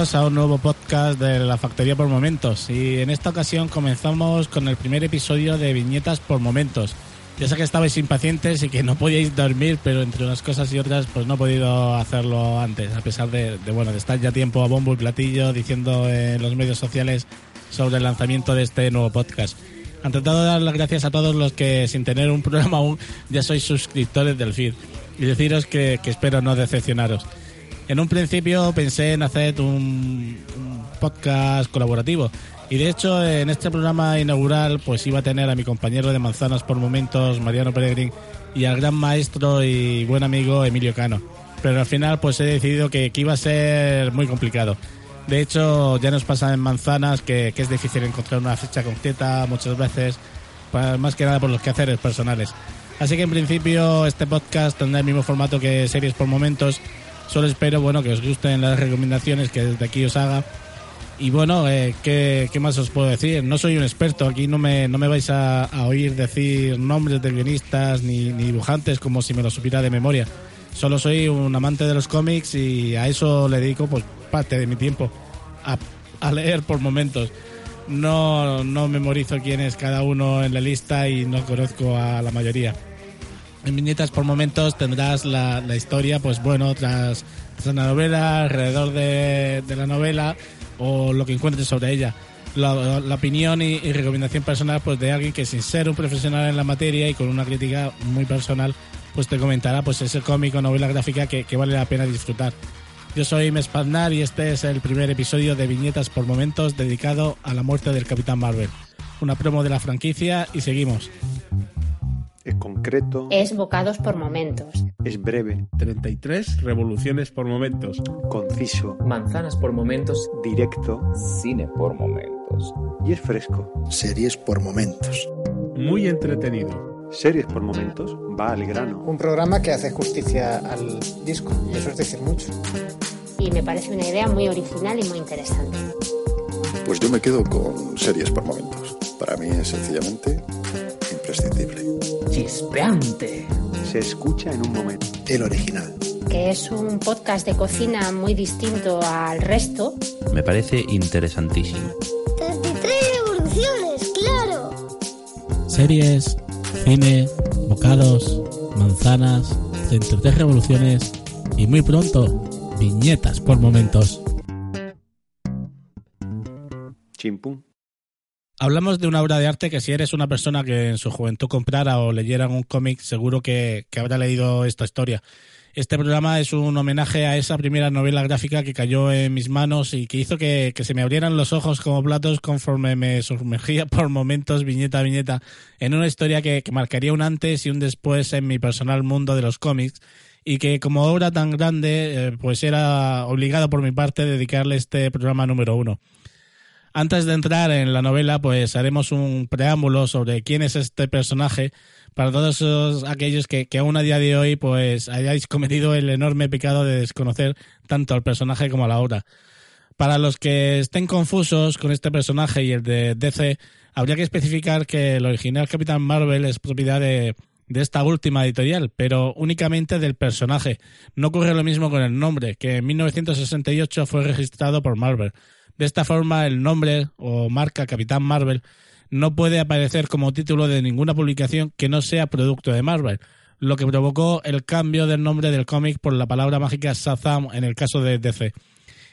Bienvenidos a un nuevo podcast de la Factoría por Momentos. Y en esta ocasión comenzamos con el primer episodio de Viñetas por Momentos. Ya sé que estabais impacientes y que no podíais dormir, pero entre unas cosas y otras, pues no he podido hacerlo antes, a pesar de, de, bueno, de estar ya tiempo a bombo y platillo diciendo en los medios sociales sobre el lanzamiento de este nuevo podcast. Ante todo, dar las gracias a todos los que, sin tener un programa aún, ya sois suscriptores del feed. Y deciros que, que espero no decepcionaros. En un principio pensé en hacer un, podcast colaborativo y de hecho en este programa inaugural pues iba a tener a mi compañero de manzanas por momentos, Mariano Peregrin, y al gran maestro y buen amigo Emilio Cano. Pero al final pues he decidido que, que iba a ser muy complicado. De hecho ya nos pasa en manzanas que, que es difícil encontrar una fecha concreta muchas veces, pues, más que nada por los quehaceres personales. Así que en principio este podcast tendrá el mismo formato que series por momentos Solo espero, bueno, que os gusten las recomendaciones que desde aquí os haga. Y bueno, eh, ¿qué, ¿qué, más os puedo decir? No soy un experto, aquí no me, no me vais a, oír decir nombres de guionistas ni, dibujantes como si me lo supiera de memoria. Solo soy un amante de los cómics y a eso le dedico pues parte de mi tiempo, a, a leer por momentos. No, no memorizo quién es cada uno en la lista y no conozco a la mayoría en viñetas por momentos tendrás la, la historia, pues bueno, tras, tras, la novela, alrededor de, de, la novela o lo que encuentres sobre ella. La, la opinión y, y, recomendación personal pues de alguien que sin ser un profesional en la materia y con una crítica muy personal pues te comentará pues ese cómic o novela gráfica que, que vale la pena disfrutar. Yo soy Mespaznar y este es el primer episodio de Viñetas por Momentos dedicado a la muerte del Capitán Marvel. Una promo de la franquicia y seguimos. Es concreto. Es bocados por momentos. Es breve. 33 revoluciones por momentos. Conciso. Manzanas por momentos. Directo. Cine por momentos. Y es fresco. Series por momentos. Muy entretenido. Series por momentos. Va al grano. Un programa que hace justicia al disco. Eso es decir mucho. Y me parece una idea muy original y muy interesante. Pues yo me quedo con series por momentos. Para mí es sencillamente imprescindible. Chispeante. Se escucha en un momento. El original. Que es un podcast de cocina muy distinto al resto. Me parece interesantísimo. 33 revoluciones, claro. Series, cine, bocados, manzanas, 33 revoluciones y muy pronto, viñetas por momentos. Chimpum. Hablamos de una obra de arte que si eres una persona que en su juventud comprara o leyera un cómic, seguro que, habrá leído esta historia. Este programa es un homenaje a esa primera novela gráfica que cayó en mis manos y que hizo que, se me abrieran los ojos como platos conforme me sumergía por momentos, viñeta a viñeta, en una historia que, que marcaría un antes y un después en mi personal mundo de los cómics y que como obra tan grande, eh, pues era obligado por mi parte dedicarle este programa número uno. Antes de entrar en la novela, pues haremos un preámbulo sobre quién es este personaje para todos aquellos que, que, aún a día de hoy pues hayáis cometido el enorme pecado de desconocer tanto al personaje como a la obra. Para los que estén confusos con este personaje y el de DC, habría que especificar que el original Capitán Marvel es propiedad de, de esta última editorial, pero únicamente del personaje. No ocurre lo mismo con el nombre, que en 1968 fue registrado por Marvel. De esta forma, el nombre o marca Capitán Marvel no puede aparecer como título de ninguna publicación que no sea producto de Marvel, lo que provocó el cambio del nombre del cómic por la palabra mágica Shazam en el caso de DC.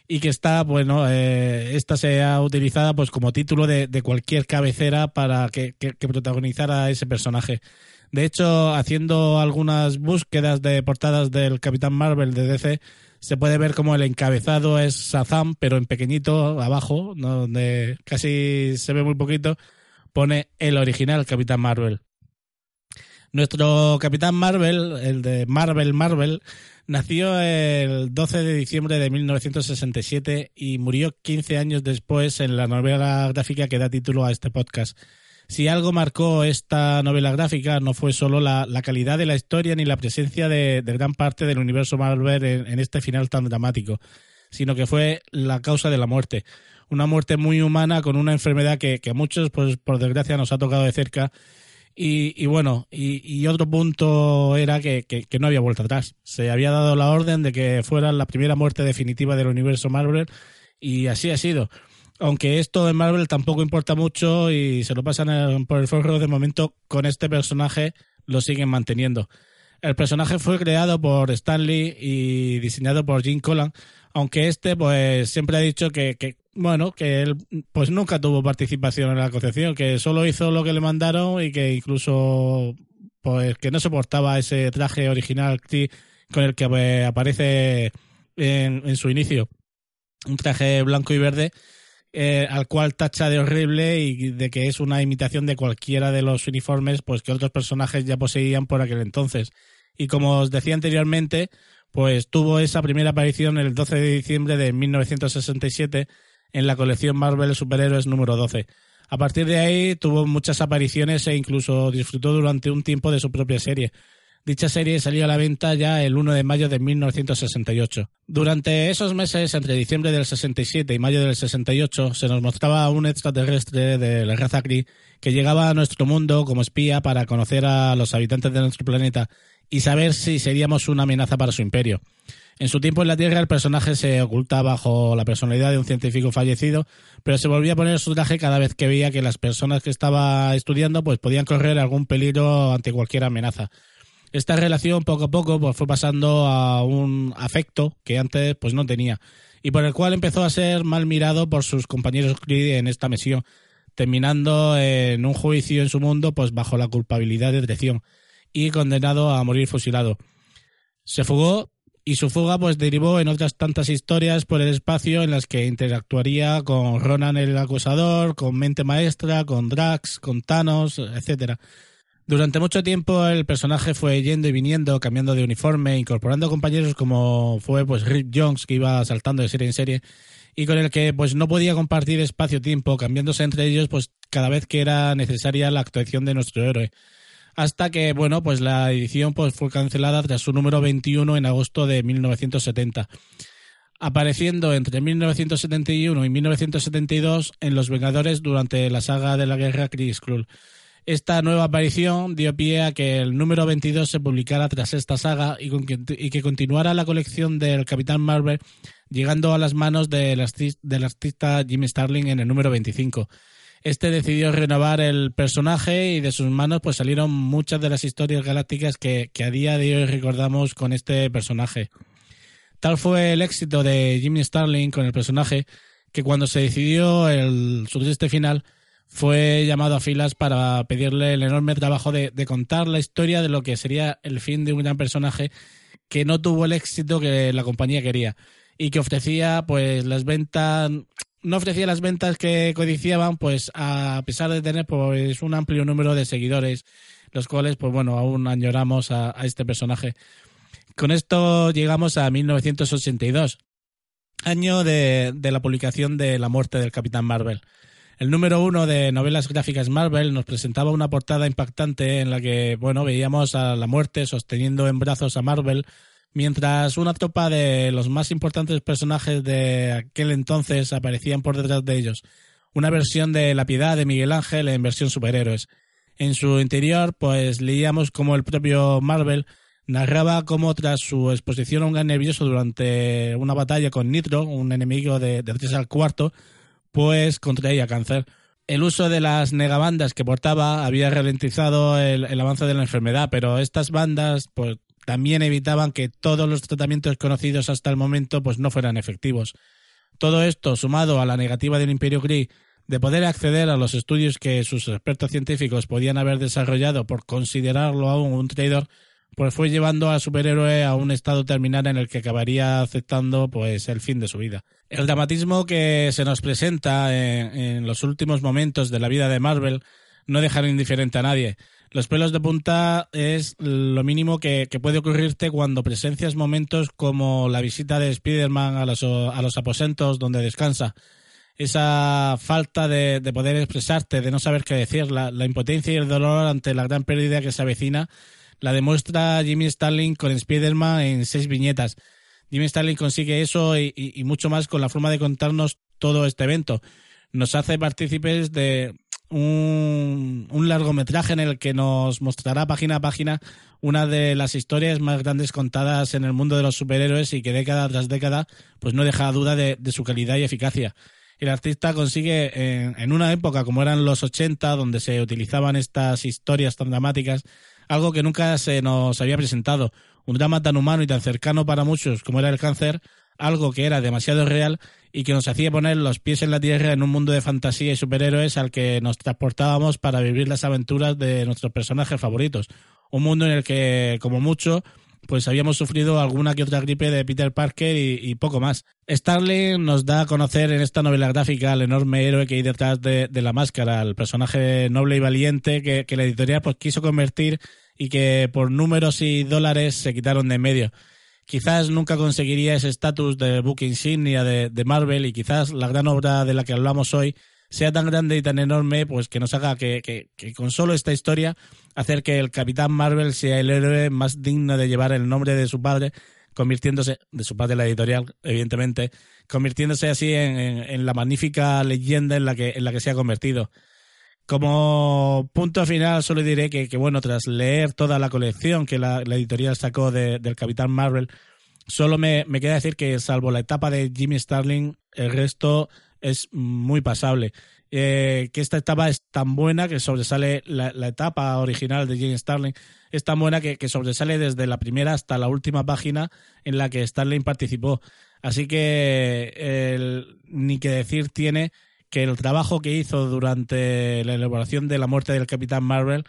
y que está, bueno, eh, esta se ha utilizada pues como título de, cualquier cabecera para que, que, que protagonizara a ese personaje. De hecho, haciendo algunas búsquedas de portadas del Capitán Marvel de DC, se puede ver como el encabezado es Shazam, pero en pequeñito, abajo, ¿no? donde casi se ve muy poquito, pone el original Capitán Marvel. Nuestro Capitán Marvel, el de Marvel Marvel, nació el 12 de diciembre de 1967 y murió 15 años después en la novela gráfica que da título a este podcast. Si algo marcó esta novela gráfica no fue solo la, calidad de la historia ni la presencia de, gran parte del universo Marvel en, este final tan dramático, sino que fue la causa de la muerte. Una muerte muy humana con una enfermedad que, a muchos, pues, por desgracia, nos ha tocado de cerca. Y, y bueno, y, otro punto era que, que, que, no había vuelta atrás. Se había dado la orden de que fuera la primera muerte definitiva del universo Marvel y así ha sido aunque esto en Marvel tampoco importa mucho y se lo pasan por el forro de momento con este personaje lo siguen manteniendo. El personaje fue creado por Stan Lee y diseñado por Jim Collan, aunque este pues siempre ha dicho que, bueno, que él pues nunca tuvo participación en la concepción, que solo hizo lo que le mandaron y que incluso pues que no soportaba ese traje original con el que aparece en, en su inicio. Un traje blanco y verde eh, al cual tacha de horrible y de que es una imitación de cualquiera de los uniformes pues que otros personajes ya poseían por aquel entonces. Y como os decía anteriormente, pues tuvo esa primera aparición el 12 de diciembre de 1967 en la colección Marvel Superhéroes número 12. A partir de ahí tuvo muchas apariciones e incluso disfrutó durante un tiempo de su propia serie, Dicha serie salió a la venta ya el 1 de mayo de 1968. Durante esos meses, entre diciembre del 67 y mayo del 68, se nos mostraba un extraterrestre de la raza que llegaba a nuestro mundo como espía para conocer a los habitantes de nuestro planeta y saber si seríamos una amenaza para su imperio. En su tiempo en la Tierra el personaje se oculta bajo la personalidad de un científico fallecido, pero se volvía a poner su traje cada vez que veía que las personas que estaba estudiando pues podían correr algún peligro ante cualquier amenaza esta relación poco a poco pues, fue pasando a un afecto que antes pues no tenía y por el cual empezó a ser mal mirado por sus compañeros en esta misión, terminando en un juicio en su mundo pues bajo la culpabilidad de traición y condenado a morir fusilado. Se fugó y su fuga pues derivó en otras tantas historias por el espacio en las que interactuaría con Ronan el acusador, con Mente Maestra, con Drax, con Thanos, etcétera durante mucho tiempo el personaje fue yendo y viniendo, cambiando de uniforme, incorporando compañeros como fue pues Rick Jones, que iba saltando de serie en serie, y con el que pues no podía compartir espacio-tiempo, cambiándose entre ellos pues cada vez que era necesaria la actuación de nuestro héroe. Hasta que, bueno, pues la edición pues fue cancelada tras su número 21 en agosto de 1970 apareciendo entre 1971 y 1972 en Los Vengadores durante la saga de la guerra Chris Skrull. Esta nueva aparición dio pie a que el número 22 se publicara tras esta saga y, que, continuara la colección del Capitán Marvel, llegando a las manos del, artista Jimmy Starling en el número 25. Este decidió renovar el personaje y de sus manos pues salieron muchas de las historias galácticas que, a día de hoy recordamos con este personaje. Tal fue el éxito de Jimmy Starling con el personaje que cuando se decidió el, su final, fue llamado a filas para pedirle el enorme trabajo de, contar la historia de lo que sería el fin de un gran personaje que no tuvo el éxito que la compañía quería y que ofrecía pues las ventas no ofrecía las ventas que codiciaban pues a pesar de tener pues un amplio número de seguidores los cuales pues bueno aún añoramos a, este personaje. Con esto llegamos a 1982 año de la publicación de la muerte del Capitán Marvel el número uno de novelas gráficas Marvel nos presentaba una portada impactante en la que, bueno, veíamos a la muerte sosteniendo en brazos a Marvel, mientras una tropa de los más importantes personajes de aquel entonces aparecían por detrás de ellos. Una versión de La Piedad de Miguel Ángel en versión superhéroes. En su interior, pues leíamos como el propio Marvel narraba cómo tras su exposición a un gran nervioso durante una batalla con Nitro, un enemigo de, de 3 al cuarto, pues contraía cáncer. El uso de las negabandas que portaba había ralentizado el, avance de la enfermedad, pero estas bandas pues, también evitaban que todos los tratamientos conocidos hasta el momento pues, no fueran efectivos. Todo esto, sumado a la negativa del Imperio Kree de poder acceder a los estudios que sus expertos científicos podían haber desarrollado por considerarlo aún un traidor, pues fue llevando al superhéroe a un estado terminal en el que acabaría aceptando pues el fin de su vida. El dramatismo que se nos presenta en, los últimos momentos de la vida de Marvel no deja indiferente a nadie. Los pelos de punta es lo mínimo que, que puede ocurrirte cuando presencias momentos como la visita de Spider-Man a los, a los aposentos donde descansa. Esa falta de, de poder expresarte, de no saber qué decir, la impotencia y el dolor ante la gran pérdida que se avecina, la demuestra Jimmy Starlin con Spider-Man en seis viñetas. Jimmy Starlin consigue eso y, mucho más con la forma de contarnos todo este evento. Nos hace partícipes de un, largometraje en el que nos mostrará página a página una de las historias más grandes contadas en el mundo de los superhéroes y que década tras década pues no deja duda de, de su calidad y eficacia. El artista consigue en, en, una época como eran los 80, donde se utilizaban estas historias tan dramáticas, algo que nunca se nos había presentado. Un drama tan humano y tan cercano para muchos como era el cáncer, algo que era demasiado real y que nos hacía poner los pies en la tierra en un mundo de fantasía y superhéroes al que nos transportábamos para vivir las aventuras de nuestros personajes favoritos. Un mundo en el que, como mucho, pues habíamos sufrido alguna que otra gripe de Peter Parker y, poco más. Starling nos da a conocer en esta novela gráfica al enorme héroe que hay detrás de, la máscara, el personaje noble y valiente que, que la editorial pues, quiso convertir y que por números y dólares se quitaron de en medio quizás nunca conseguiría ese estatus de book insignia de, de, Marvel y quizás la gran obra de la que hablamos hoy sea tan grande y tan enorme pues que nos haga que, que, con solo esta historia hacer que el Capitán Marvel sea el héroe más digno de llevar el nombre de su padre convirtiéndose, de su padre la editorial, evidentemente, convirtiéndose así en, la magnífica leyenda en la que, en la que se ha convertido. Como punto final, solo diré que, que, bueno, tras leer toda la colección que la, editorial sacó de, del Capitán Marvel, solo me, me, queda decir que, salvo la etapa de Jimmy Starling, el resto es muy pasable. Eh, que esta etapa es tan buena que sobresale la, etapa original de Jimmy Starling, es tan buena que, que, sobresale desde la primera hasta la última página en la que Starling participó. Así que el, ni que decir tiene que el trabajo que hizo durante la elaboración de la muerte del Capitán Marvel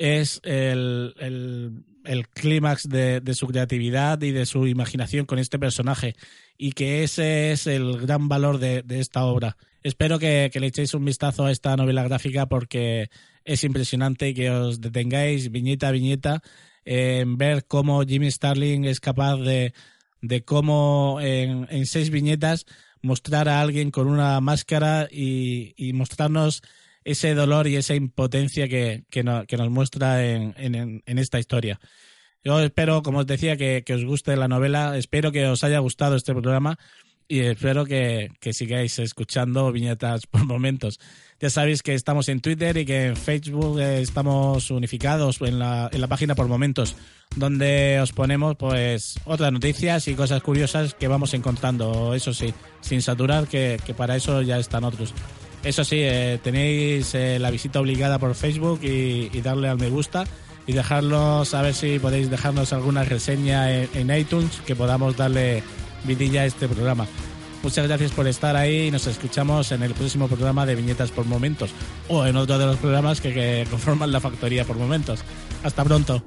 es el, el, el clímax de, de, su creatividad y de su imaginación con este personaje y que ese es el gran valor de, de esta obra. Espero que, que, le echéis un vistazo a esta novela gráfica porque es impresionante y que os detengáis viñeta a viñeta en ver cómo Jimmy Starling es capaz de, de cómo en, en seis viñetas mostrar a alguien con una máscara y, y mostrarnos ese dolor y esa impotencia que, que, no, que nos muestra en, en, en, esta historia. Yo espero, como os decía, que, que, os guste la novela, espero que os haya gustado este programa y espero que, que sigáis escuchando viñetas por momentos. Ya sabéis que estamos en Twitter y que en Facebook estamos unificados en la, en la página por momentos, donde os ponemos pues otras noticias y cosas curiosas que vamos encontrando, eso sí, sin saturar, que, que para eso ya están otros. Eso sí, eh, tenéis eh, la visita obligada por Facebook y, darle al me gusta y dejarnos, a ver si podéis dejarnos alguna reseña en, iTunes que podamos darle vidilla a este programa. Muchas gracias por estar ahí y nos escuchamos en el próximo programa de Viñetas por Momentos o en otro de los programas que conforman la factoría por momentos. Hasta pronto.